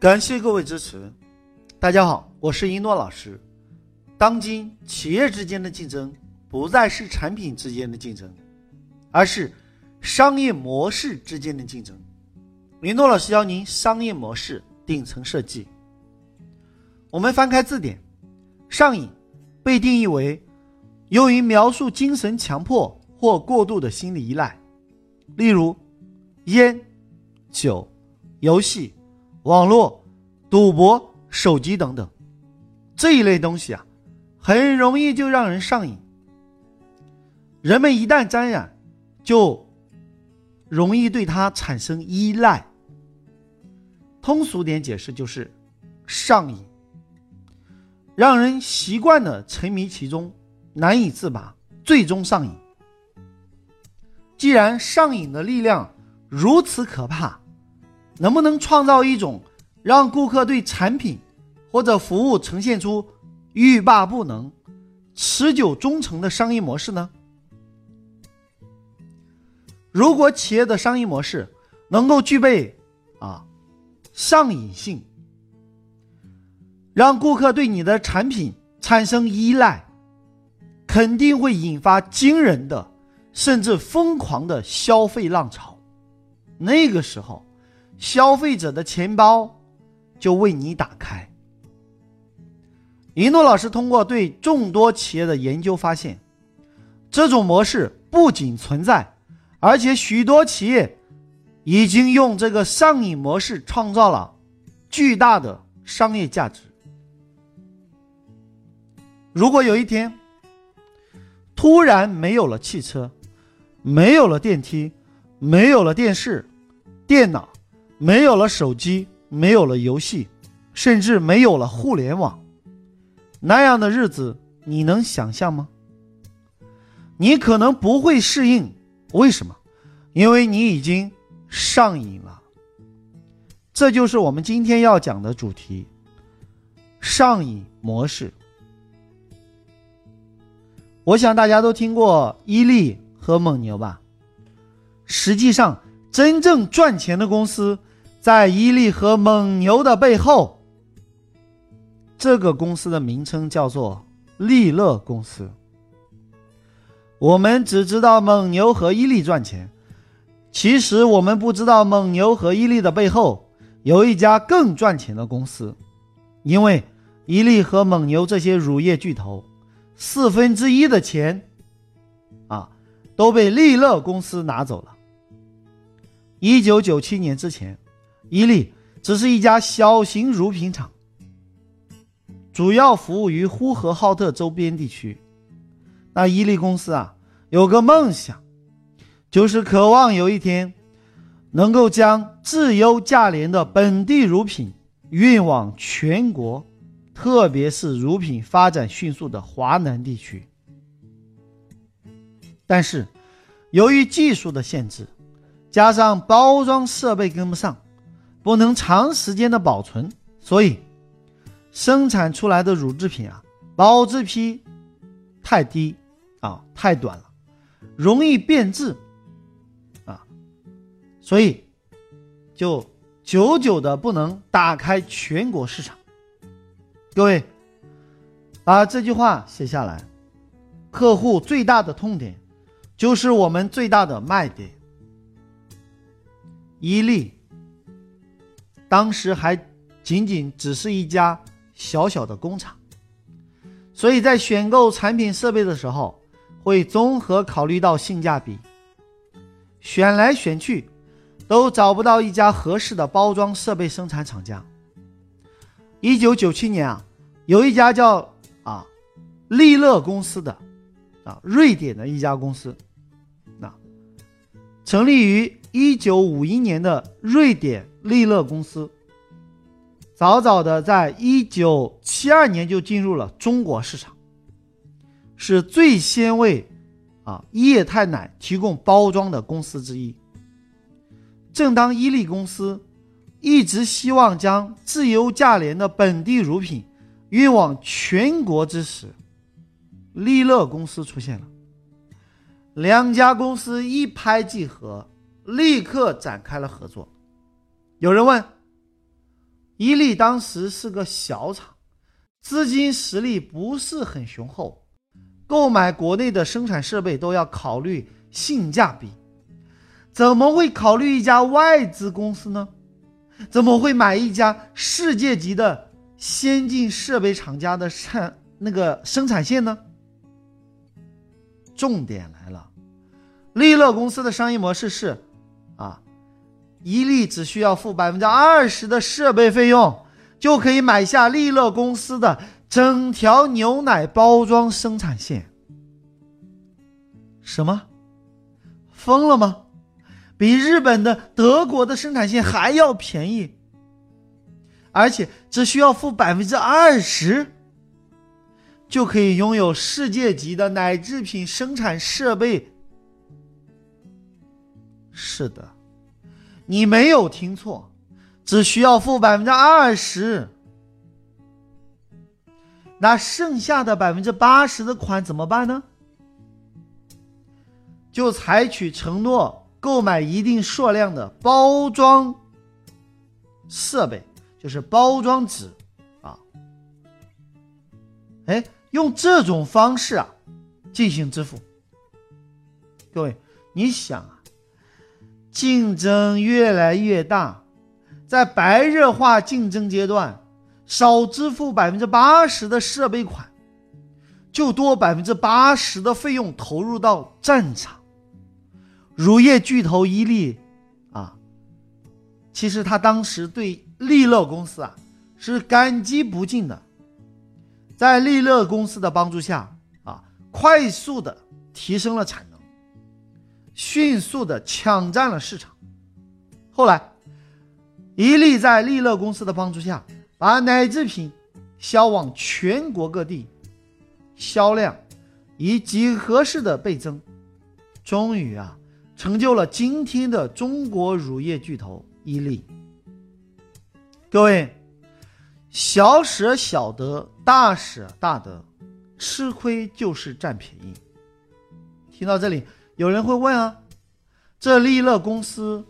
感谢各位支持。大家好，我是一诺老师。当今企业之间的竞争不再是产品之间的竞争，而是商业模式之间的竞争。一诺老师教您商业模式顶层设计。我们翻开字典，上瘾被定义为用于描述精神强迫或过度的心理依赖，例如烟、酒、游戏。网络、赌博、手机等等，这一类东西啊，很容易就让人上瘾。人们一旦沾染，就容易对它产生依赖。通俗点解释就是上瘾，让人习惯的沉迷其中，难以自拔，最终上瘾。既然上瘾的力量如此可怕，能不能创造一种让顾客对产品或者服务呈现出欲罢不能、持久忠诚的商业模式呢？如果企业的商业模式能够具备啊上瘾性，让顾客对你的产品产生依赖，肯定会引发惊人的甚至疯狂的消费浪潮。那个时候。消费者的钱包就为你打开。一诺老师通过对众多企业的研究发现，这种模式不仅存在，而且许多企业已经用这个上瘾模式创造了巨大的商业价值。如果有一天突然没有了汽车，没有了电梯，没有了电视、电脑，没有了手机，没有了游戏，甚至没有了互联网，那样的日子你能想象吗？你可能不会适应，为什么？因为你已经上瘾了。这就是我们今天要讲的主题——上瘾模式。我想大家都听过伊利和蒙牛吧？实际上，真正赚钱的公司。在伊利和蒙牛的背后，这个公司的名称叫做利乐公司。我们只知道蒙牛和伊利赚钱，其实我们不知道蒙牛和伊利的背后有一家更赚钱的公司，因为伊利和蒙牛这些乳业巨头，四分之一的钱，啊，都被利乐公司拿走了。一九九七年之前。伊利只是一家小型乳品厂，主要服务于呼和浩特周边地区。那伊利公司啊，有个梦想，就是渴望有一天能够将质优价廉的本地乳品运往全国，特别是乳品发展迅速的华南地区。但是，由于技术的限制，加上包装设备跟不上。不能长时间的保存，所以生产出来的乳制品啊，保质期太低啊，太短了，容易变质啊，所以就久久的不能打开全国市场。各位把这句话写下来，客户最大的痛点就是我们最大的卖点，伊利。当时还仅仅只是一家小小的工厂，所以在选购产品设备的时候，会综合考虑到性价比。选来选去，都找不到一家合适的包装设备生产厂家。一九九七年啊，有一家叫啊利乐公司的啊瑞典的一家公司，那成立于一九五一年的瑞典。利乐公司早早的在一九七二年就进入了中国市场，是最先为啊液态奶提供包装的公司之一。正当伊利公司一直希望将质优价廉的本地乳品运往全国之时，利乐公司出现了，两家公司一拍即合，立刻展开了合作。有人问：“伊利当时是个小厂，资金实力不是很雄厚，购买国内的生产设备都要考虑性价比，怎么会考虑一家外资公司呢？怎么会买一家世界级的先进设备厂家的产那个生产线呢？重点来了，利乐公司的商业模式是，啊，伊利只需要付百分之二十的设备费用，就可以买下利乐公司的整条牛奶包装生产线。什么？疯了吗？比日本的、德国的生产线还要便宜，而且只需要付百分之二十，就可以拥有世界级的奶制品生产设备。是的，你没有听错，只需要付百分之二十。那剩下的百分之八十的款怎么办呢？就采取承诺。购买一定数量的包装设备，就是包装纸啊。哎，用这种方式啊进行支付。各位，你想啊，竞争越来越大，在白热化竞争阶段，少支付百分之八十的设备款，就多百分之八十的费用投入到战场。乳业巨头伊利，啊，其实他当时对利乐公司啊是感激不尽的，在利乐公司的帮助下啊，快速的提升了产，迅速的抢占了市场。后来，伊利在利乐公司的帮助下，把奶制品销往全国各地，销量以几何式的倍增，终于啊。成就了今天的中国乳业巨头伊利。各位，小舍小得，大舍大得，吃亏就是占便宜。听到这里，有人会问啊，这利乐公司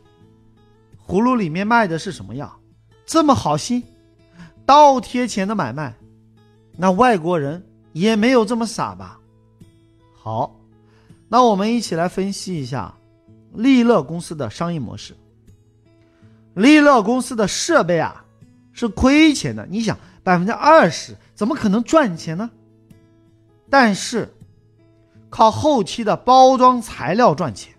葫芦里面卖的是什么药？这么好心，倒贴钱的买卖，那外国人也没有这么傻吧？好，那我们一起来分析一下。利乐公司的商业模式，利乐公司的设备啊是亏钱的。你想，百分之二十怎么可能赚钱呢？但是靠后期的包装材料赚钱。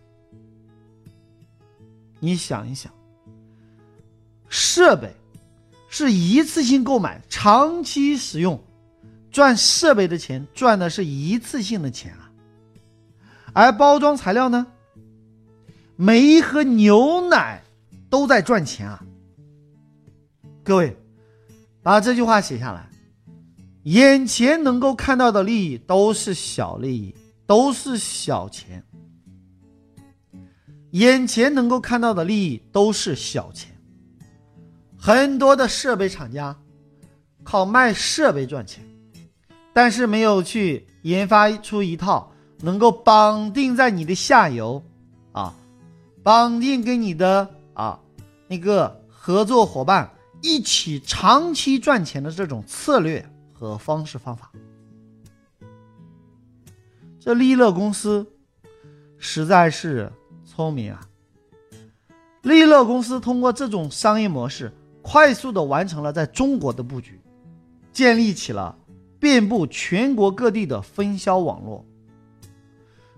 你想一想，设备是一次性购买，长期使用，赚设备的钱赚的是一次性的钱啊，而包装材料呢？每一盒牛奶都在赚钱啊！各位，把这句话写下来。眼前能够看到的利益都是小利益，都是小钱。眼前能够看到的利益都是小钱。很多的设备厂家靠卖设备赚钱，但是没有去研发出一套能够绑定在你的下游啊。绑定跟你的啊那个合作伙伴一起长期赚钱的这种策略和方式方法，这利乐公司实在是聪明啊！利乐公司通过这种商业模式，快速的完成了在中国的布局，建立起了遍布全国各地的分销网络。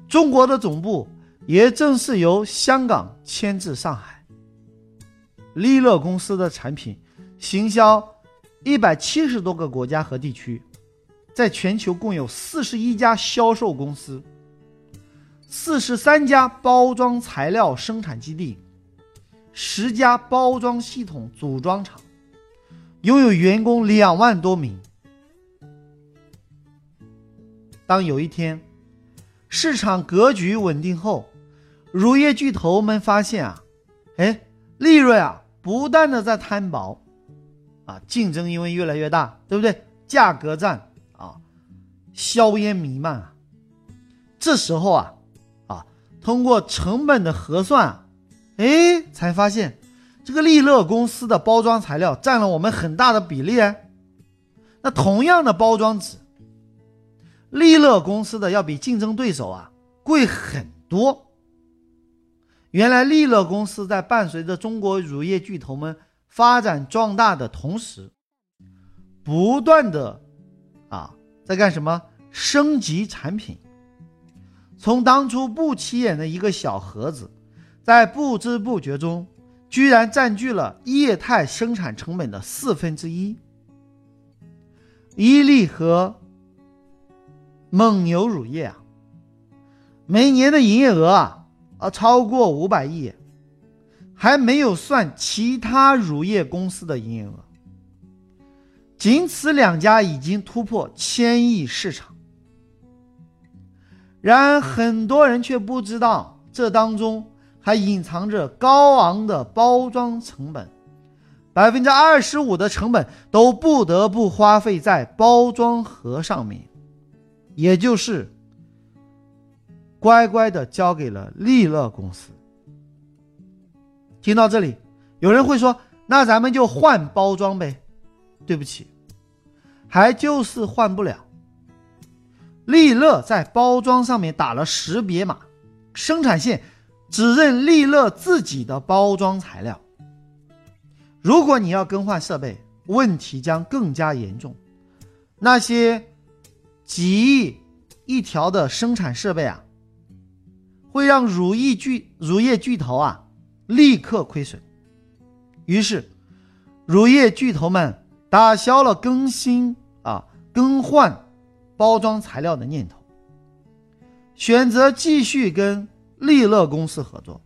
中国的总部。也正是由香港迁至上海。利乐公司的产品行销一百七十多个国家和地区，在全球共有四十一家销售公司，四十三家包装材料生产基地，十家包装系统组装厂，拥有员工两万多名。当有一天市场格局稳定后，乳业巨头们发现啊，哎，利润啊不断的在摊薄，啊，竞争因为越来越大，对不对？价格战，硝烟弥漫啊。这时候啊，啊，通过成本的核算啊，哎，才发现这个利乐公司的包装材料占了我们很大的比例哎。那同样的包装纸，利乐公司的要比竞争对手啊贵很多。原来利乐公司在伴随着中国乳业巨头们发展壮大的同时，不断的啊在干什么？升级产品。从当初不起眼的一个小盒子，在不知不觉中，居然占据了液态生产成本的四分之一。伊利和蒙牛乳业啊，每年的营业额啊啊超过五百亿，还没有算其他乳业公司的营业额，仅此两家已经突破千亿市场。然而，很多人却不知道，这当中还隐藏着高昂的包装成本，百分之二十五的成本都不得不花费在包装盒上面，也就是乖乖的交给了利乐公司。听到这里，有人会说：“那咱们就换包装呗？”对不起，还就是换不了。利乐在包装上面打了识别码，生产线只认利乐自己的包装材料。如果你要更换设备，问题将更加严重。那些几亿一条的生产设备啊，会让乳业巨乳业巨头啊立刻亏损。于是，乳业巨头们打消了更新更换。包装材料的念头，选择继续跟利乐公司合作，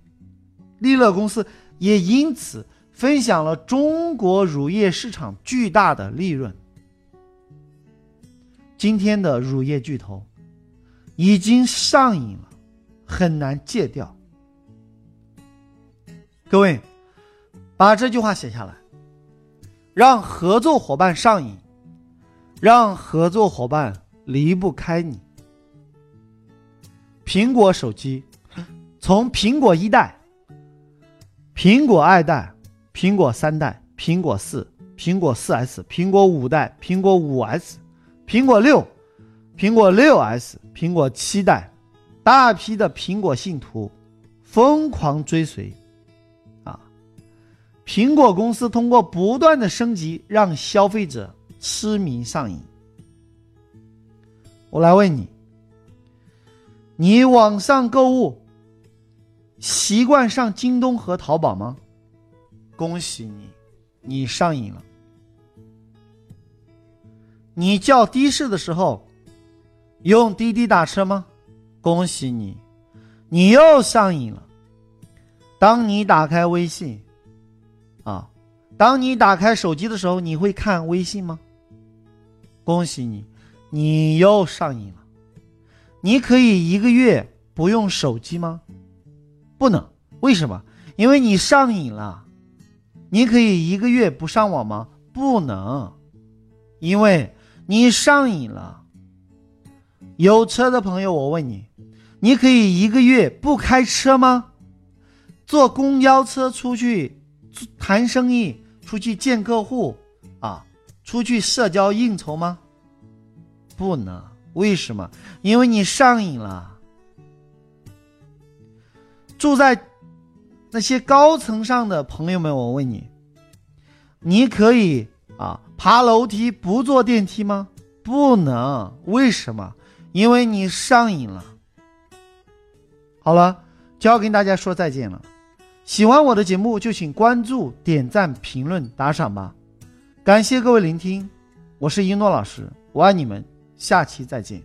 利乐公司也因此分享了中国乳业市场巨大的利润。今天的乳业巨头已经上瘾了，很难戒掉。各位，把这句话写下来，让合作伙伴上瘾，让合作伙伴。离不开你。苹果手机，从苹果一代、苹果二代、苹果三代、苹果四、苹果四 S、苹果五代、苹果五 S、苹果六、苹果六 S、苹果七代，大批的苹果信徒疯狂追随，啊！苹果公司通过不断的升级，让消费者痴迷上瘾。我来问你：你网上购物习惯上京东和淘宝吗？恭喜你，你上瘾了。你叫的士的时候用滴滴打车吗？恭喜你，你又上瘾了。当你打开微信，啊，当你打开手机的时候，你会看微信吗？恭喜你。你又上瘾了，你可以一个月不用手机吗？不能，为什么？因为你上瘾了。你可以一个月不上网吗？不能，因为你上瘾了。有车的朋友，我问你，你可以一个月不开车吗？坐公交车出去谈生意，出去见客户，出去社交应酬吗？不能，为什么？因为你上瘾了。住在那些高层上的朋友们，我问你，你可以啊爬楼梯不坐电梯吗？不能，为什么？因为你上瘾了。好了，就要跟大家说再见了。喜欢我的节目就请关注、点赞、评论、打赏吧。感谢各位聆听，我是一诺老师，我爱你们。下期再见。